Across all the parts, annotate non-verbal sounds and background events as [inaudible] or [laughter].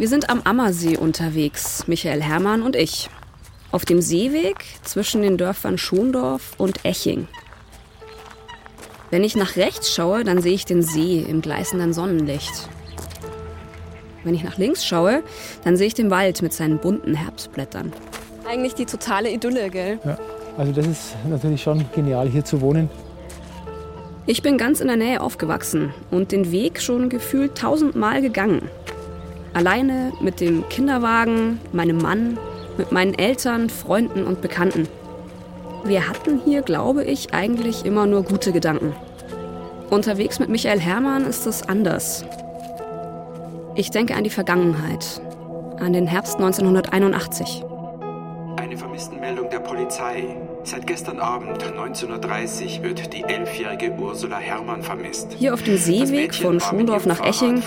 Wir sind am Ammersee unterwegs, Michael Hermann und ich. Auf dem Seeweg zwischen den Dörfern Schondorf und Eching. Wenn ich nach rechts schaue, dann sehe ich den See im gleißenden Sonnenlicht. Wenn ich nach links schaue, dann sehe ich den Wald mit seinen bunten Herbstblättern. Eigentlich die totale Idylle, gell? Ja, also das ist natürlich schon genial, hier zu wohnen. Ich bin ganz in der Nähe aufgewachsen und den Weg schon gefühlt tausendmal gegangen. Alleine mit dem Kinderwagen, meinem Mann, mit meinen Eltern, Freunden und Bekannten. Wir hatten hier, glaube ich, eigentlich immer nur gute Gedanken. Unterwegs mit Michael Hermann ist es anders. Ich denke an die Vergangenheit, an den Herbst 1981. Eine Vermisstenmeldung der Polizei. Seit gestern Abend, 19.30 Uhr, wird die elfjährige Ursula Hermann vermisst. Hier auf dem Seeweg von Schondorf nach Eching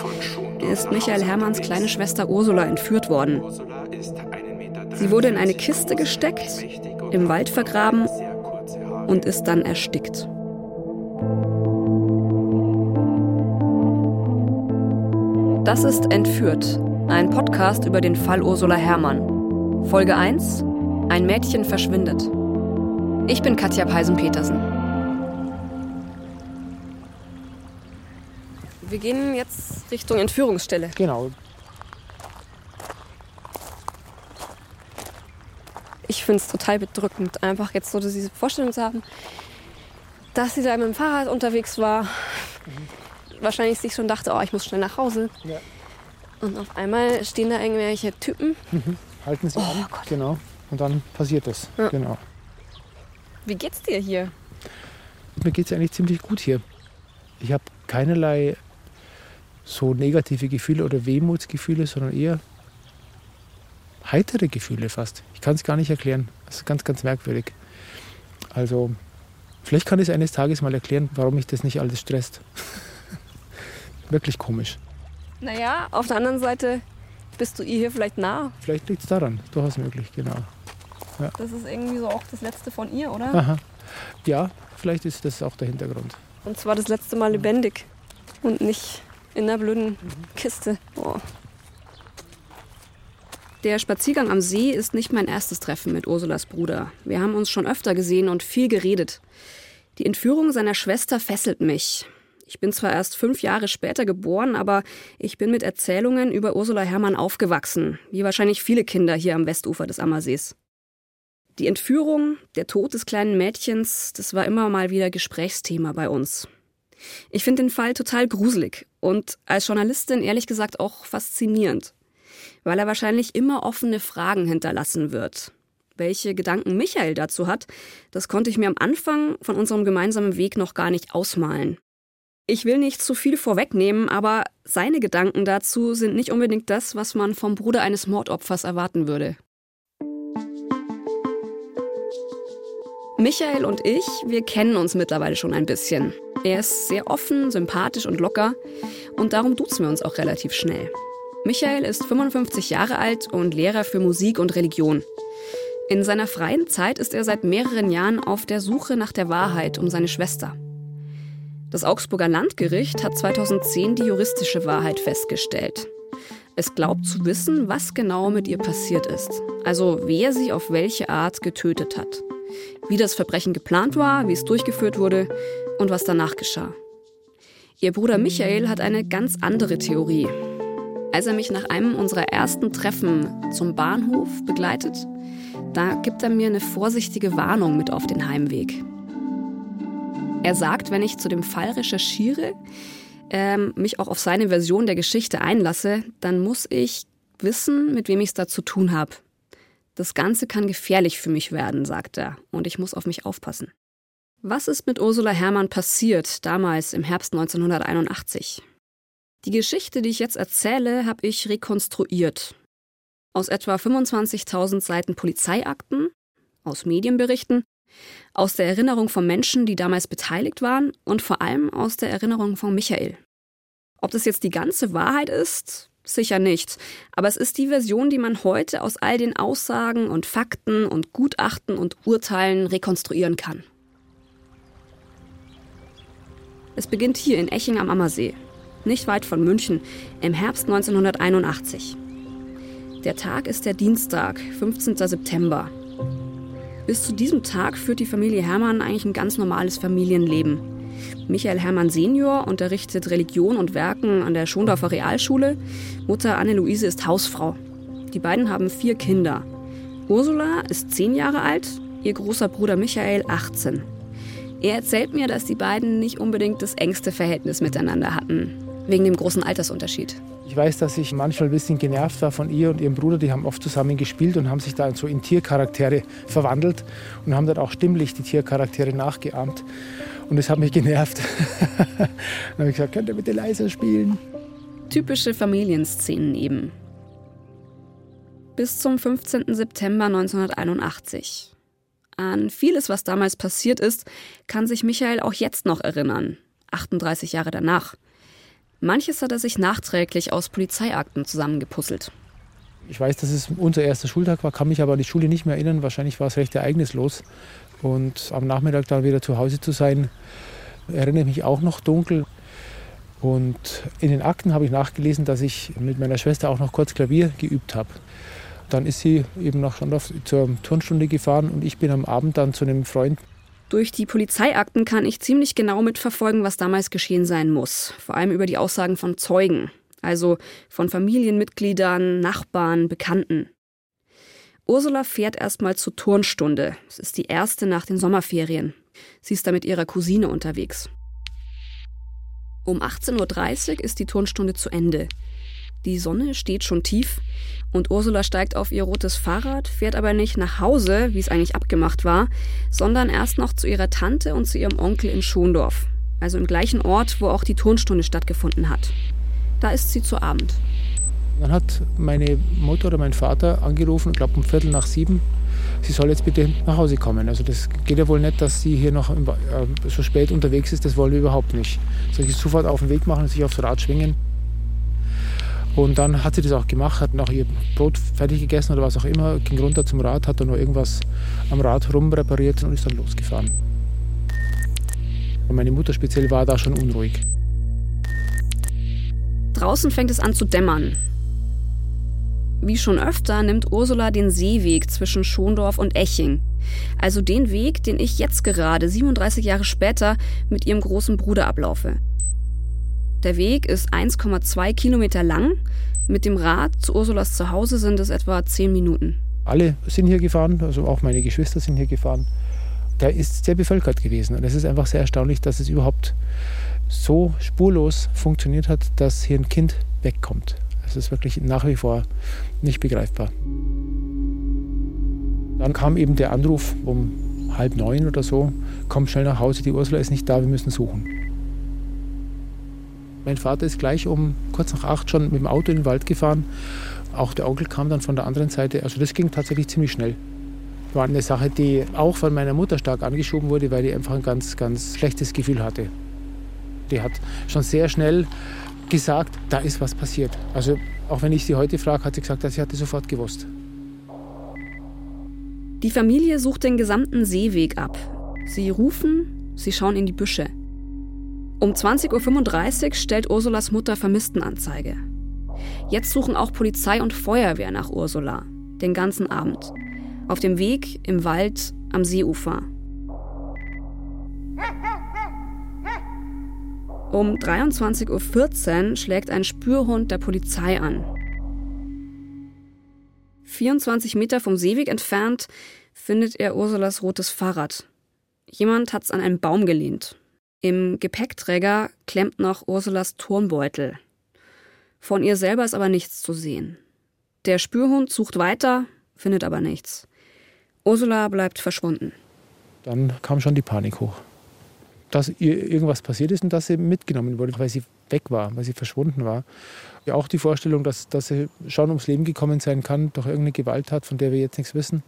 ist Michael Hermanns kleine Schwester Ursula entführt worden. Sie wurde in eine Kiste gesteckt, im Wald vergraben und ist dann erstickt. Das ist Entführt, ein Podcast über den Fall Ursula Herrmann. Folge 1: Ein Mädchen verschwindet. Ich bin Katja Peisen-Petersen. Wir gehen jetzt Richtung Entführungsstelle. Genau. Ich finde es total bedrückend, einfach jetzt so diese Vorstellung zu haben, dass sie da mit dem Fahrrad unterwegs war. Mhm wahrscheinlich sich schon dachte, oh, ich muss schnell nach Hause. Ja. Und auf einmal stehen da irgendwelche Typen. Mhm. Halten sie oh, an. Gott. Genau. Und dann passiert es. Ja. Genau. Wie geht's dir hier? Mir geht es eigentlich ziemlich gut hier. Ich habe keinerlei so negative Gefühle oder Wehmutsgefühle, sondern eher heitere Gefühle fast. Ich kann es gar nicht erklären. Das ist ganz, ganz merkwürdig. Also, vielleicht kann ich es eines Tages mal erklären, warum mich das nicht alles stresst. [laughs] wirklich komisch. Naja, auf der anderen Seite bist du ihr hier vielleicht nah. Vielleicht liegt es daran, durchaus möglich, genau. Ja. Das ist irgendwie so auch das letzte von ihr, oder? Aha. Ja, vielleicht ist das auch der Hintergrund. Und zwar das letzte Mal lebendig und nicht in einer blöden. Kiste. Oh. Der Spaziergang am See ist nicht mein erstes Treffen mit Ursulas Bruder. Wir haben uns schon öfter gesehen und viel geredet. Die Entführung seiner Schwester fesselt mich. Ich bin zwar erst fünf Jahre später geboren, aber ich bin mit Erzählungen über Ursula Herrmann aufgewachsen, wie wahrscheinlich viele Kinder hier am Westufer des Ammersees. Die Entführung, der Tod des kleinen Mädchens, das war immer mal wieder Gesprächsthema bei uns. Ich finde den Fall total gruselig und als Journalistin ehrlich gesagt auch faszinierend, weil er wahrscheinlich immer offene Fragen hinterlassen wird. Welche Gedanken Michael dazu hat, das konnte ich mir am Anfang von unserem gemeinsamen Weg noch gar nicht ausmalen. Ich will nicht zu viel vorwegnehmen, aber seine Gedanken dazu sind nicht unbedingt das, was man vom Bruder eines Mordopfers erwarten würde. Michael und ich, wir kennen uns mittlerweile schon ein bisschen. Er ist sehr offen, sympathisch und locker und darum duzen wir uns auch relativ schnell. Michael ist 55 Jahre alt und Lehrer für Musik und Religion. In seiner freien Zeit ist er seit mehreren Jahren auf der Suche nach der Wahrheit um seine Schwester. Das Augsburger Landgericht hat 2010 die juristische Wahrheit festgestellt. Es glaubt zu wissen, was genau mit ihr passiert ist, also wer sie auf welche Art getötet hat, wie das Verbrechen geplant war, wie es durchgeführt wurde und was danach geschah. Ihr Bruder Michael hat eine ganz andere Theorie. Als er mich nach einem unserer ersten Treffen zum Bahnhof begleitet, da gibt er mir eine vorsichtige Warnung mit auf den Heimweg. Er sagt, wenn ich zu dem Fall recherchiere, ähm, mich auch auf seine Version der Geschichte einlasse, dann muss ich wissen, mit wem ich es da zu tun habe. Das Ganze kann gefährlich für mich werden, sagt er, und ich muss auf mich aufpassen. Was ist mit Ursula Herrmann passiert, damals im Herbst 1981? Die Geschichte, die ich jetzt erzähle, habe ich rekonstruiert. Aus etwa 25.000 Seiten Polizeiakten, aus Medienberichten aus der Erinnerung von Menschen, die damals beteiligt waren und vor allem aus der Erinnerung von Michael. Ob das jetzt die ganze Wahrheit ist, sicher nicht. Aber es ist die Version, die man heute aus all den Aussagen und Fakten und Gutachten und Urteilen rekonstruieren kann. Es beginnt hier in Eching am Ammersee, nicht weit von München, im Herbst 1981. Der Tag ist der Dienstag, 15. September. Bis zu diesem Tag führt die Familie Hermann eigentlich ein ganz normales Familienleben. Michael Hermann Senior unterrichtet Religion und Werken an der Schondorfer Realschule. Mutter Anne-Luise ist Hausfrau. Die beiden haben vier Kinder. Ursula ist zehn Jahre alt, ihr großer Bruder Michael 18. Er erzählt mir, dass die beiden nicht unbedingt das engste Verhältnis miteinander hatten, wegen dem großen Altersunterschied. Ich weiß, dass ich manchmal ein bisschen genervt war von ihr und ihrem Bruder. Die haben oft zusammen gespielt und haben sich da so in Tiercharaktere verwandelt und haben dann auch stimmlich die Tiercharaktere nachgeahmt. Und das hat mich genervt. [laughs] dann habe ich gesagt, könnt ihr bitte leiser spielen? Typische Familienszenen eben. Bis zum 15. September 1981. An vieles, was damals passiert ist, kann sich Michael auch jetzt noch erinnern, 38 Jahre danach. Manches hat er sich nachträglich aus Polizeiakten zusammengepuzzelt. Ich weiß, dass es unser erster Schultag war, kann mich aber an die Schule nicht mehr erinnern. Wahrscheinlich war es recht ereignislos. Und am Nachmittag dann wieder zu Hause zu sein, erinnere mich auch noch dunkel. Und in den Akten habe ich nachgelesen, dass ich mit meiner Schwester auch noch kurz Klavier geübt habe. Dann ist sie eben nach Schondorf zur Turnstunde gefahren und ich bin am Abend dann zu einem Freund durch die Polizeiakten kann ich ziemlich genau mitverfolgen, was damals geschehen sein muss. Vor allem über die Aussagen von Zeugen, also von Familienmitgliedern, Nachbarn, Bekannten. Ursula fährt erstmal zur Turnstunde. Es ist die erste nach den Sommerferien. Sie ist da mit ihrer Cousine unterwegs. Um 18.30 Uhr ist die Turnstunde zu Ende. Die Sonne steht schon tief und Ursula steigt auf ihr rotes Fahrrad, fährt aber nicht nach Hause, wie es eigentlich abgemacht war, sondern erst noch zu ihrer Tante und zu ihrem Onkel in Schondorf, also im gleichen Ort, wo auch die Turnstunde stattgefunden hat. Da ist sie zu Abend. Dann hat meine Mutter oder mein Vater angerufen, ich glaube um Viertel nach sieben, sie soll jetzt bitte nach Hause kommen. Also das geht ja wohl nicht, dass sie hier noch äh, so spät unterwegs ist, das wollen wir überhaupt nicht. Soll ich sofort auf den Weg machen und sich aufs Rad schwingen? Und dann hat sie das auch gemacht, hat noch ihr Brot fertig gegessen oder was auch immer, ging runter zum Rad, hat dann noch irgendwas am Rad rumrepariert und ist dann losgefahren. Und meine Mutter speziell war da schon unruhig. Draußen fängt es an zu dämmern. Wie schon öfter nimmt Ursula den Seeweg zwischen Schondorf und Eching. Also den Weg, den ich jetzt gerade, 37 Jahre später, mit ihrem großen Bruder ablaufe. Der Weg ist 1,2 Kilometer lang. Mit dem Rad zu Ursulas Zuhause sind es etwa 10 Minuten. Alle sind hier gefahren, also auch meine Geschwister sind hier gefahren. Der ist sehr bevölkert gewesen. Und es ist einfach sehr erstaunlich, dass es überhaupt so spurlos funktioniert hat, dass hier ein Kind wegkommt. Es ist wirklich nach wie vor nicht begreifbar. Dann kam eben der Anruf um halb neun oder so, komm schnell nach Hause, die Ursula ist nicht da, wir müssen suchen. Mein Vater ist gleich um kurz nach acht schon mit dem Auto in den Wald gefahren. Auch der Onkel kam dann von der anderen Seite. Also das ging tatsächlich ziemlich schnell. War eine Sache, die auch von meiner Mutter stark angeschoben wurde, weil die einfach ein ganz, ganz schlechtes Gefühl hatte. Die hat schon sehr schnell gesagt, da ist was passiert. Also auch wenn ich sie heute frage, hat sie gesagt, dass sie hatte sofort gewusst. Die Familie sucht den gesamten Seeweg ab. Sie rufen, sie schauen in die Büsche. Um 20.35 Uhr stellt Ursulas Mutter Vermisstenanzeige. Jetzt suchen auch Polizei und Feuerwehr nach Ursula. Den ganzen Abend. Auf dem Weg, im Wald, am Seeufer. Um 23.14 Uhr schlägt ein Spürhund der Polizei an. 24 Meter vom Seeweg entfernt findet er Ursulas rotes Fahrrad. Jemand hat es an einen Baum gelehnt. Im Gepäckträger klemmt noch Ursulas Turmbeutel. Von ihr selber ist aber nichts zu sehen. Der Spürhund sucht weiter, findet aber nichts. Ursula bleibt verschwunden. Dann kam schon die Panik hoch. Dass ihr irgendwas passiert ist und dass sie mitgenommen wurde, weil sie weg war, weil sie verschwunden war. Ja, auch die Vorstellung, dass, dass sie schon ums Leben gekommen sein kann durch irgendeine Gewalttat, von der wir jetzt nichts wissen.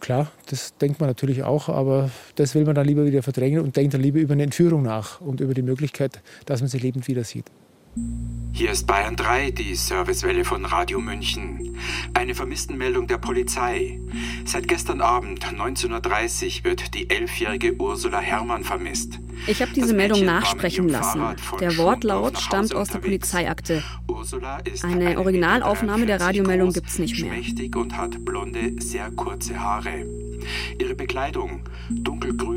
Klar, das denkt man natürlich auch, aber das will man dann lieber wieder verdrängen und denkt dann lieber über eine Entführung nach und über die Möglichkeit, dass man sie lebend wieder sieht. Hier ist Bayern 3, die Servicewelle von Radio München. Eine Vermisstenmeldung der Polizei. Seit gestern Abend 19.30 Uhr wird die elfjährige Ursula Herrmann vermisst. Ich habe diese Meldung nachsprechen lassen. Der Wortlaut stammt aus der Polizeiakte. Eine Originalaufnahme der Radiomeldung gibt es nicht mehr. und hat blonde, sehr kurze Haare. Ihre Bekleidung: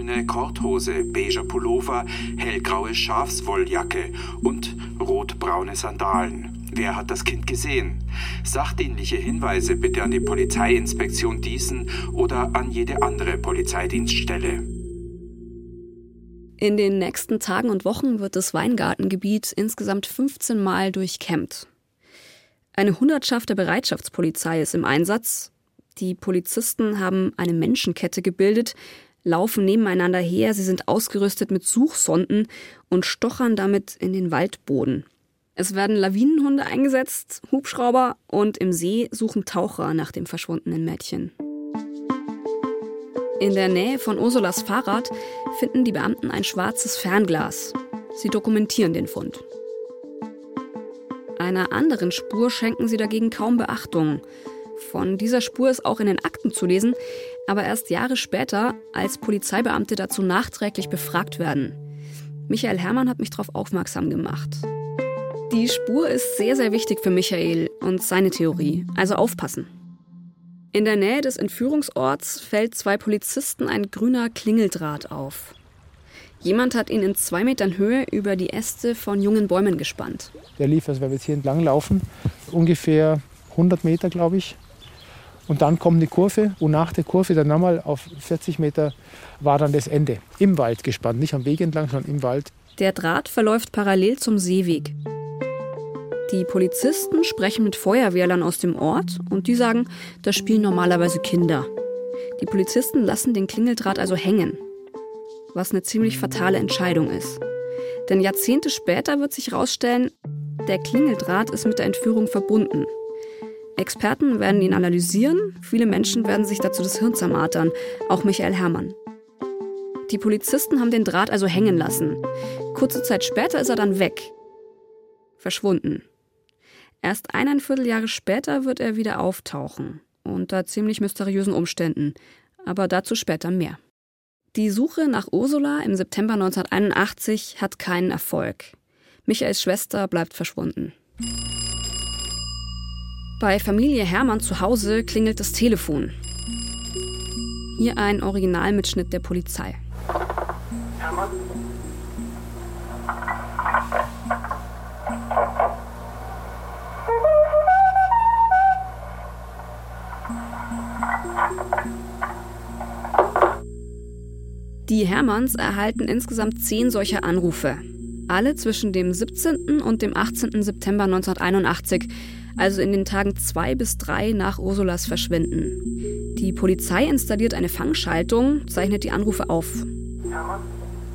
dunkelgrüne Korthose, beiger Pullover, hellgraue Schafswolljacke und rotbraune Sandalen. Wer hat das Kind gesehen? Sachdienliche Hinweise bitte an die Polizeiinspektion Diesen oder an jede andere Polizeidienststelle. In den nächsten Tagen und Wochen wird das Weingartengebiet insgesamt 15 Mal durchkämmt. Eine Hundertschaft der Bereitschaftspolizei ist im Einsatz. Die Polizisten haben eine Menschenkette gebildet, laufen nebeneinander her, sie sind ausgerüstet mit Suchsonden und stochern damit in den Waldboden. Es werden Lawinenhunde eingesetzt, Hubschrauber und im See suchen Taucher nach dem verschwundenen Mädchen. In der Nähe von Ursulas Fahrrad finden die Beamten ein schwarzes Fernglas. Sie dokumentieren den Fund. Einer anderen Spur schenken sie dagegen kaum Beachtung. Von dieser Spur ist auch in den Akten zu lesen, aber erst Jahre später, als Polizeibeamte dazu nachträglich befragt werden. Michael Herrmann hat mich darauf aufmerksam gemacht. Die Spur ist sehr, sehr wichtig für Michael und seine Theorie, also aufpassen. In der Nähe des Entführungsorts fällt zwei Polizisten ein grüner Klingeldraht auf. Jemand hat ihn in zwei Metern Höhe über die Äste von jungen Bäumen gespannt. Der lief, also weil wir jetzt hier entlang laufen, ungefähr 100 Meter, glaube ich. Und dann kommt eine Kurve und nach der Kurve dann nochmal auf 40 Meter war dann das Ende. Im Wald gespannt, nicht am Weg entlang, sondern im Wald. Der Draht verläuft parallel zum Seeweg. Die Polizisten sprechen mit Feuerwehrlern aus dem Ort und die sagen, da spielen normalerweise Kinder. Die Polizisten lassen den Klingeldraht also hängen, was eine ziemlich fatale Entscheidung ist. Denn Jahrzehnte später wird sich herausstellen, der Klingeldraht ist mit der Entführung verbunden. Experten werden ihn analysieren, viele Menschen werden sich dazu das Hirn zermartern, auch Michael Herrmann. Die Polizisten haben den Draht also hängen lassen. Kurze Zeit später ist er dann weg. Verschwunden. Erst eineinviertel Jahre später wird er wieder auftauchen. Unter ziemlich mysteriösen Umständen. Aber dazu später mehr. Die Suche nach Ursula im September 1981 hat keinen Erfolg. Michaels Schwester bleibt verschwunden. Bei Familie Hermann zu Hause klingelt das Telefon. Hier ein Originalmitschnitt der Polizei. Hermann? Die Hermanns erhalten insgesamt zehn solcher Anrufe. Alle zwischen dem 17. und dem 18. September 1981 also in den Tagen zwei bis drei nach Ursulas Verschwinden. Die Polizei installiert eine Fangschaltung, zeichnet die Anrufe auf.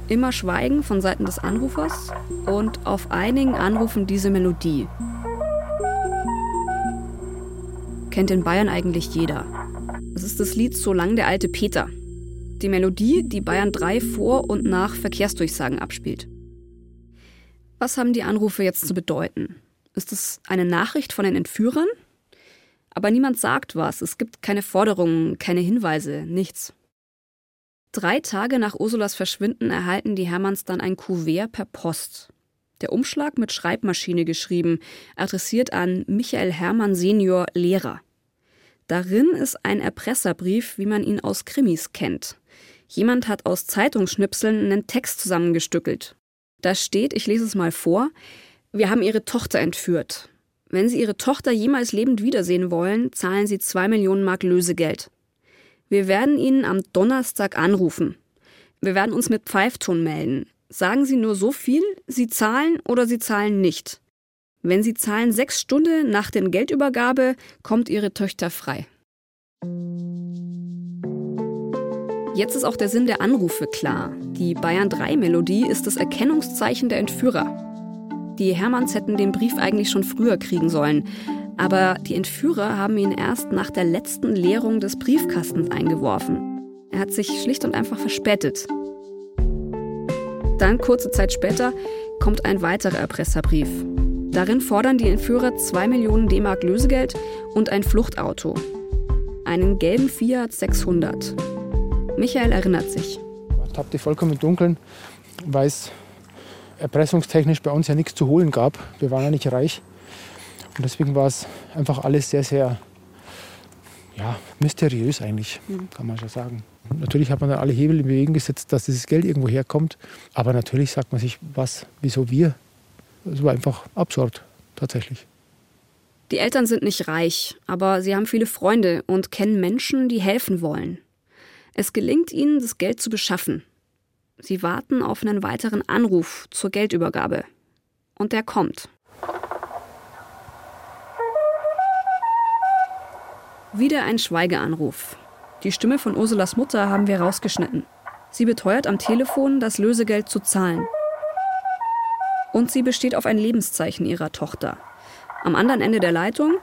Immer Schweigen von Seiten des Anrufers und auf einigen Anrufen diese Melodie. Kennt in Bayern eigentlich jeder. Es ist das Lied So lang der alte Peter. Die Melodie, die Bayern 3 vor und nach Verkehrsdurchsagen abspielt. Was haben die Anrufe jetzt zu bedeuten? Ist es eine Nachricht von den Entführern? Aber niemand sagt was. Es gibt keine Forderungen, keine Hinweise, nichts. Drei Tage nach Ursulas Verschwinden erhalten die Hermanns dann ein Kuvert per Post. Der Umschlag mit Schreibmaschine geschrieben, adressiert an Michael Hermann Senior Lehrer. Darin ist ein Erpresserbrief, wie man ihn aus Krimis kennt. Jemand hat aus Zeitungsschnipseln einen Text zusammengestückelt. Da steht, ich lese es mal vor, wir haben ihre Tochter entführt. Wenn Sie Ihre Tochter jemals lebend wiedersehen wollen, zahlen Sie zwei Millionen Mark Lösegeld. Wir werden Ihnen am Donnerstag anrufen. Wir werden uns mit Pfeifton melden. Sagen Sie nur so viel, Sie zahlen oder Sie zahlen nicht. Wenn Sie zahlen sechs Stunden nach der Geldübergabe, kommt Ihre Tochter frei. Jetzt ist auch der Sinn der Anrufe klar. Die Bayern 3 Melodie ist das Erkennungszeichen der Entführer. Die Hermanns hätten den Brief eigentlich schon früher kriegen sollen. Aber die Entführer haben ihn erst nach der letzten Leerung des Briefkastens eingeworfen. Er hat sich schlicht und einfach verspätet. Dann, kurze Zeit später, kommt ein weiterer Erpresserbrief. Darin fordern die Entführer 2 Millionen D-Mark Lösegeld und ein Fluchtauto. Einen gelben Fiat 600. Michael erinnert sich. Ich tappte vollkommen im Dunkeln, weil es erpressungstechnisch bei uns ja nichts zu holen gab. Wir waren ja nicht reich. Und deswegen war es einfach alles sehr, sehr ja, mysteriös eigentlich, mhm. kann man schon sagen. Natürlich hat man dann alle Hebel in Bewegung gesetzt, dass dieses Geld irgendwo herkommt. Aber natürlich sagt man sich, was, wieso wir? Es war einfach absurd, tatsächlich. Die Eltern sind nicht reich, aber sie haben viele Freunde und kennen Menschen, die helfen wollen. Es gelingt ihnen, das Geld zu beschaffen. Sie warten auf einen weiteren Anruf zur Geldübergabe. Und der kommt. Wieder ein Schweigeanruf. Die Stimme von Ursulas Mutter haben wir rausgeschnitten. Sie beteuert am Telefon, das Lösegeld zu zahlen. Und sie besteht auf ein Lebenszeichen ihrer Tochter. Am anderen Ende der Leitung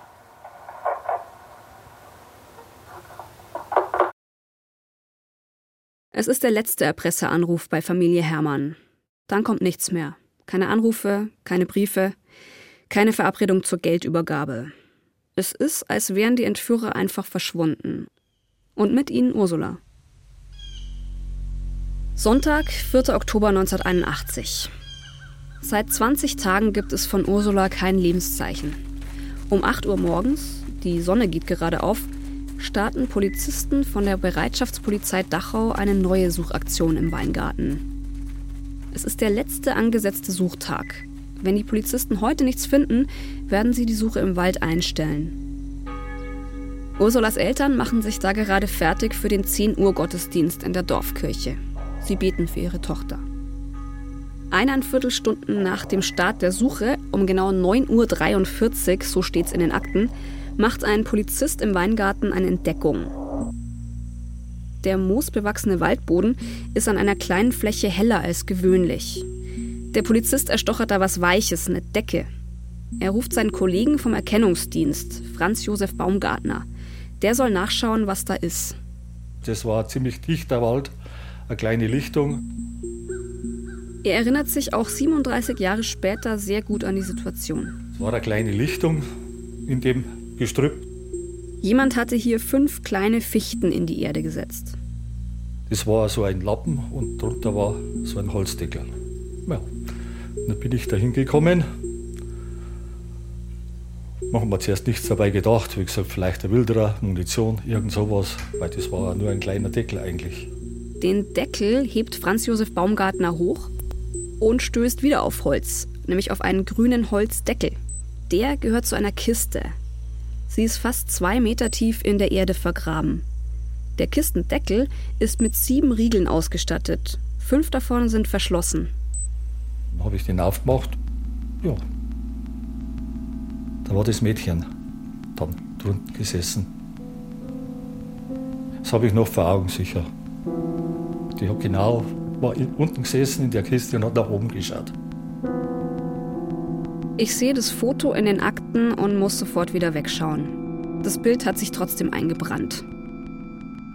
Es ist der letzte Erpresseranruf bei Familie Hermann. Dann kommt nichts mehr. Keine Anrufe, keine Briefe, keine Verabredung zur Geldübergabe. Es ist, als wären die Entführer einfach verschwunden. Und mit ihnen Ursula. Sonntag, 4. Oktober 1981. Seit 20 Tagen gibt es von Ursula kein Lebenszeichen. Um 8 Uhr morgens, die Sonne geht gerade auf, starten Polizisten von der Bereitschaftspolizei Dachau eine neue Suchaktion im Weingarten. Es ist der letzte angesetzte Suchtag. Wenn die Polizisten heute nichts finden, werden sie die Suche im Wald einstellen. Ursulas Eltern machen sich da gerade fertig für den 10 Uhr Gottesdienst in der Dorfkirche. Sie beten für ihre Tochter. Eineinviertel Stunden nach dem Start der Suche, um genau 9.43 Uhr, so steht es in den Akten, macht ein Polizist im Weingarten eine Entdeckung. Der moosbewachsene Waldboden ist an einer kleinen Fläche heller als gewöhnlich. Der Polizist erstochert da was Weiches, eine Decke. Er ruft seinen Kollegen vom Erkennungsdienst, Franz Josef Baumgartner. Der soll nachschauen, was da ist. Das war ein ziemlich dichter Wald, eine kleine Lichtung. Er erinnert sich auch 37 Jahre später sehr gut an die Situation. Es war eine kleine Lichtung in dem Gestrüpp. Jemand hatte hier fünf kleine Fichten in die Erde gesetzt. Das war so ein Lappen und drunter war so ein Holzdeckel. Ja, dann bin ich da hingekommen. Machen wir zuerst nichts dabei gedacht. Wie gesagt, vielleicht ein Wilderer, Munition, irgend sowas, weil das war nur ein kleiner Deckel eigentlich. Den Deckel hebt Franz Josef Baumgartner hoch und stößt wieder auf Holz, nämlich auf einen grünen Holzdeckel. Der gehört zu einer Kiste, Sie ist fast zwei Meter tief in der Erde vergraben. Der Kistendeckel ist mit sieben Riegeln ausgestattet. Fünf davon sind verschlossen. Dann habe ich den aufgemacht. Ja. Da war das Mädchen dann drunten gesessen. Das habe ich noch vor Augen sicher. Die hat genau, war unten gesessen in der Kiste und hat nach oben geschaut. Ich sehe das Foto in den Akten und muss sofort wieder wegschauen. Das Bild hat sich trotzdem eingebrannt.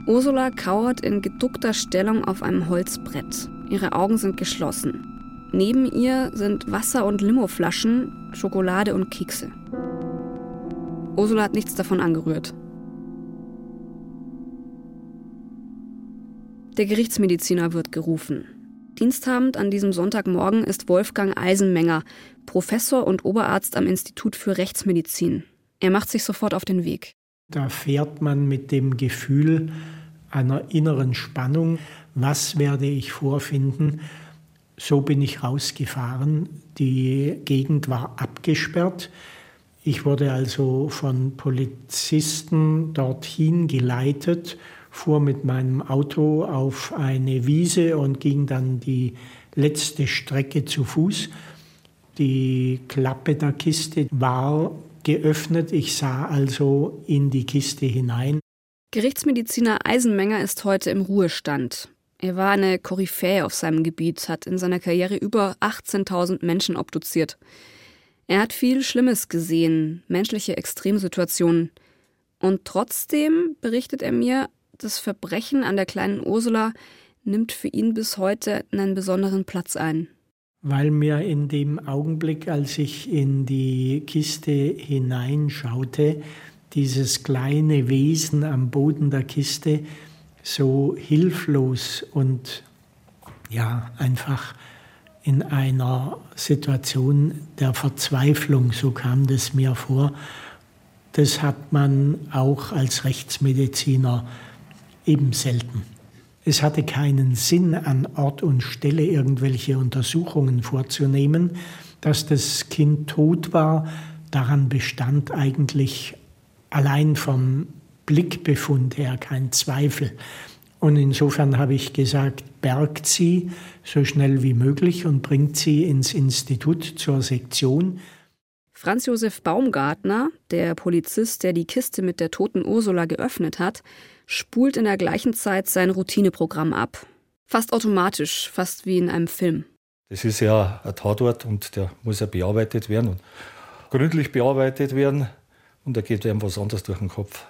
Ursula kauert in geduckter Stellung auf einem Holzbrett. Ihre Augen sind geschlossen. Neben ihr sind Wasser- und Limoflaschen, Schokolade und Kekse. Ursula hat nichts davon angerührt. Der Gerichtsmediziner wird gerufen. Diensthabend an diesem Sonntagmorgen ist Wolfgang Eisenmenger, Professor und Oberarzt am Institut für Rechtsmedizin. Er macht sich sofort auf den Weg. Da fährt man mit dem Gefühl einer inneren Spannung. Was werde ich vorfinden? So bin ich rausgefahren. Die Gegend war abgesperrt. Ich wurde also von Polizisten dorthin geleitet, fuhr mit meinem Auto auf eine Wiese und ging dann die letzte Strecke zu Fuß. Die Klappe der Kiste war geöffnet. Ich sah also in die Kiste hinein. Gerichtsmediziner Eisenmenger ist heute im Ruhestand. Er war eine Koryphäe auf seinem Gebiet, hat in seiner Karriere über 18.000 Menschen obduziert. Er hat viel Schlimmes gesehen, menschliche Extremsituationen. Und trotzdem, berichtet er mir, das Verbrechen an der kleinen Ursula nimmt für ihn bis heute einen besonderen Platz ein. weil mir in dem Augenblick, als ich in die Kiste hineinschaute, dieses kleine Wesen am Boden der Kiste so hilflos und ja, einfach in einer Situation der Verzweiflung, so kam das mir vor. Das hat man auch als Rechtsmediziner eben selten. Es hatte keinen Sinn, an Ort und Stelle irgendwelche Untersuchungen vorzunehmen. Dass das Kind tot war, daran bestand eigentlich allein vom Blickbefund her kein Zweifel. Und insofern habe ich gesagt, bergt sie so schnell wie möglich und bringt sie ins Institut zur Sektion. Franz Josef Baumgartner, der Polizist, der die Kiste mit der toten Ursula geöffnet hat, spult in der gleichen Zeit sein Routineprogramm ab. Fast automatisch, fast wie in einem Film. Das ist ja ein Tatort und der muss ja bearbeitet werden und gründlich bearbeitet werden. Und da geht einem was anderes durch den Kopf,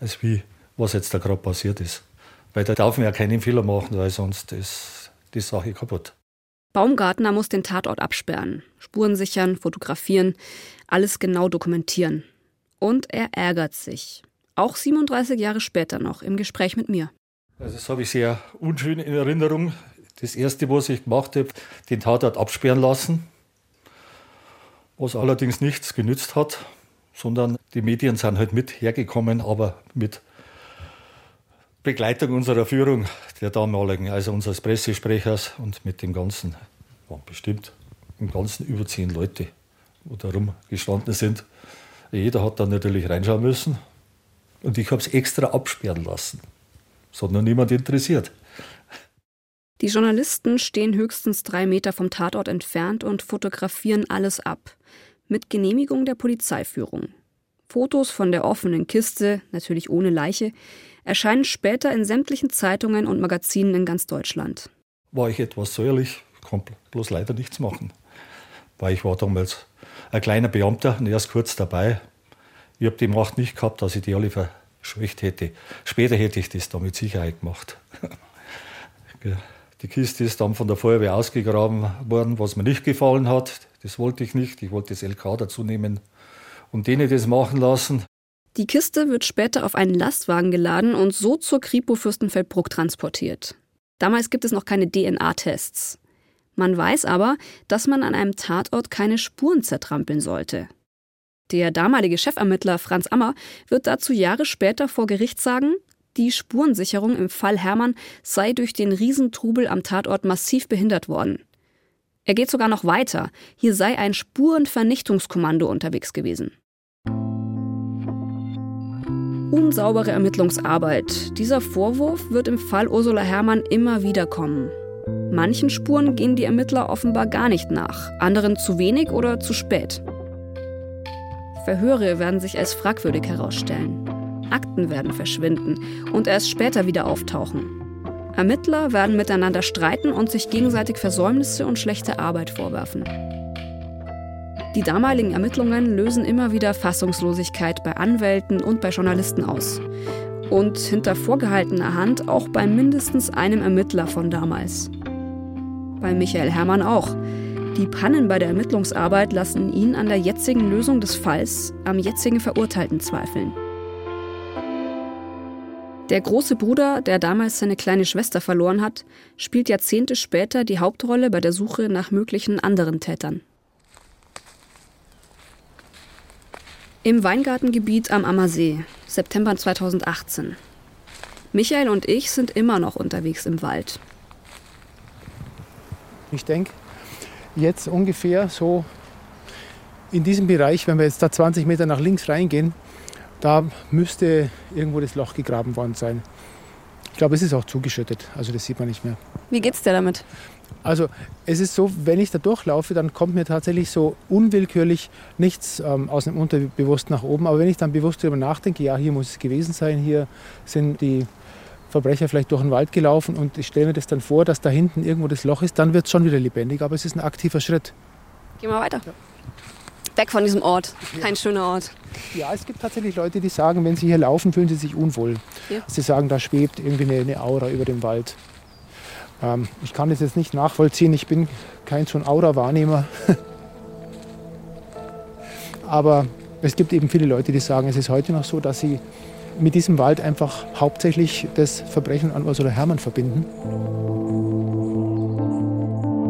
als wie was jetzt da gerade passiert ist. Weil da darf man ja keinen Fehler machen, weil sonst ist die Sache kaputt. Baumgartner muss den Tatort absperren, Spuren sichern, fotografieren, alles genau dokumentieren. Und er ärgert sich. Auch 37 Jahre später noch im Gespräch mit mir. Also das habe ich sehr unschön in Erinnerung. Das erste, was ich gemacht habe, den Tatort absperren lassen, was allerdings nichts genützt hat, sondern die Medien sind halt mit hergekommen, aber mit Begleitung unserer Führung der damaligen, also unseres Pressesprechers und mit dem Ganzen, waren bestimmt im Ganzen über zehn Leute, wo da rumgestanden sind. Jeder hat dann natürlich reinschauen müssen und ich habe es extra absperren lassen. Das hat noch niemand interessiert. Die Journalisten stehen höchstens drei Meter vom Tatort entfernt und fotografieren alles ab. Mit Genehmigung der Polizeiführung. Fotos von der offenen Kiste, natürlich ohne Leiche, erscheinen später in sämtlichen Zeitungen und Magazinen in ganz Deutschland. War ich etwas säuerlich, konnte bloß leider nichts machen. Weil ich war damals ein kleiner Beamter und erst kurz dabei. Ich habe die Macht nicht gehabt, dass ich die alle verschwächt hätte. Später hätte ich das da mit Sicherheit gemacht. [laughs] Die Kiste ist dann von der Feuerwehr ausgegraben worden, was mir nicht gefallen hat. Das wollte ich nicht. Ich wollte das LK dazu nehmen und denen das machen lassen. Die Kiste wird später auf einen Lastwagen geladen und so zur Kripo Fürstenfeldbruck transportiert. Damals gibt es noch keine DNA-Tests. Man weiß aber, dass man an einem Tatort keine Spuren zertrampeln sollte. Der damalige Chefermittler Franz Ammer wird dazu Jahre später vor Gericht sagen, die Spurensicherung im Fall Hermann sei durch den Riesentrubel am Tatort massiv behindert worden. Er geht sogar noch weiter. Hier sei ein Spurenvernichtungskommando unterwegs gewesen. Unsaubere Ermittlungsarbeit. Dieser Vorwurf wird im Fall Ursula Herrmann immer wieder kommen. Manchen Spuren gehen die Ermittler offenbar gar nicht nach, anderen zu wenig oder zu spät. Verhöre werden sich als fragwürdig herausstellen. Akten werden verschwinden und erst später wieder auftauchen. Ermittler werden miteinander streiten und sich gegenseitig Versäumnisse und schlechte Arbeit vorwerfen. Die damaligen Ermittlungen lösen immer wieder Fassungslosigkeit bei Anwälten und bei Journalisten aus. Und hinter vorgehaltener Hand auch bei mindestens einem Ermittler von damals. Bei Michael Herrmann auch. Die Pannen bei der Ermittlungsarbeit lassen ihn an der jetzigen Lösung des Falls, am jetzigen Verurteilten zweifeln. Der große Bruder, der damals seine kleine Schwester verloren hat, spielt Jahrzehnte später die Hauptrolle bei der Suche nach möglichen anderen Tätern. Im Weingartengebiet am Ammersee, September 2018. Michael und ich sind immer noch unterwegs im Wald. Ich denke, jetzt ungefähr so in diesem Bereich, wenn wir jetzt da 20 Meter nach links reingehen, da müsste irgendwo das Loch gegraben worden sein. Ich glaube, es ist auch zugeschüttet, also das sieht man nicht mehr. Wie geht's dir damit? Also es ist so, wenn ich da durchlaufe, dann kommt mir tatsächlich so unwillkürlich nichts ähm, aus dem Unterbewusst nach oben. Aber wenn ich dann bewusst darüber nachdenke, ja, hier muss es gewesen sein, hier sind die Verbrecher vielleicht durch den Wald gelaufen und ich stelle mir das dann vor, dass da hinten irgendwo das Loch ist, dann wird es schon wieder lebendig. Aber es ist ein aktiver Schritt. Gehen wir weiter. Ja. Weg von diesem Ort. Kein ja. schöner Ort. Ja, es gibt tatsächlich Leute, die sagen, wenn sie hier laufen, fühlen sie sich unwohl. Ja. Sie sagen, da schwebt irgendwie eine, eine Aura über dem Wald. Ähm, ich kann das jetzt nicht nachvollziehen, ich bin kein so ein Aura-Wahrnehmer. [laughs] Aber es gibt eben viele Leute, die sagen, es ist heute noch so, dass sie mit diesem Wald einfach hauptsächlich das Verbrechen an Ursula Herrmann verbinden.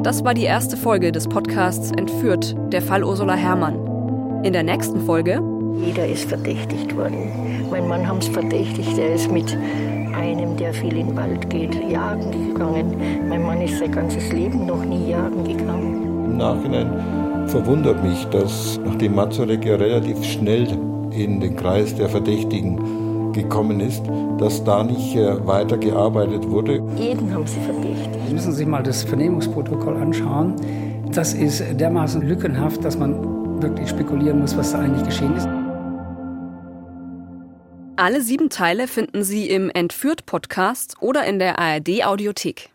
Das war die erste Folge des Podcasts Entführt, der Fall Ursula Herrmann. In der nächsten Folge. Jeder ist verdächtigt worden. Mein Mann haben es verdächtigt, er ist mit einem, der viel in den Wald geht, jagen gegangen. Mein Mann ist sein ganzes Leben noch nie jagen gegangen. Im Nachhinein verwundert mich, dass nachdem Mazurek ja relativ schnell in den Kreis der Verdächtigen gekommen ist, dass da nicht äh, weiter gearbeitet wurde. Jeden haben sie verdächtigt. Sie müssen sich mal das Vernehmungsprotokoll anschauen. Das ist dermaßen lückenhaft, dass man wirklich spekulieren muss, was da eigentlich geschehen ist. Alle sieben Teile finden Sie im Entführt-Podcast oder in der ARD-Audiothek.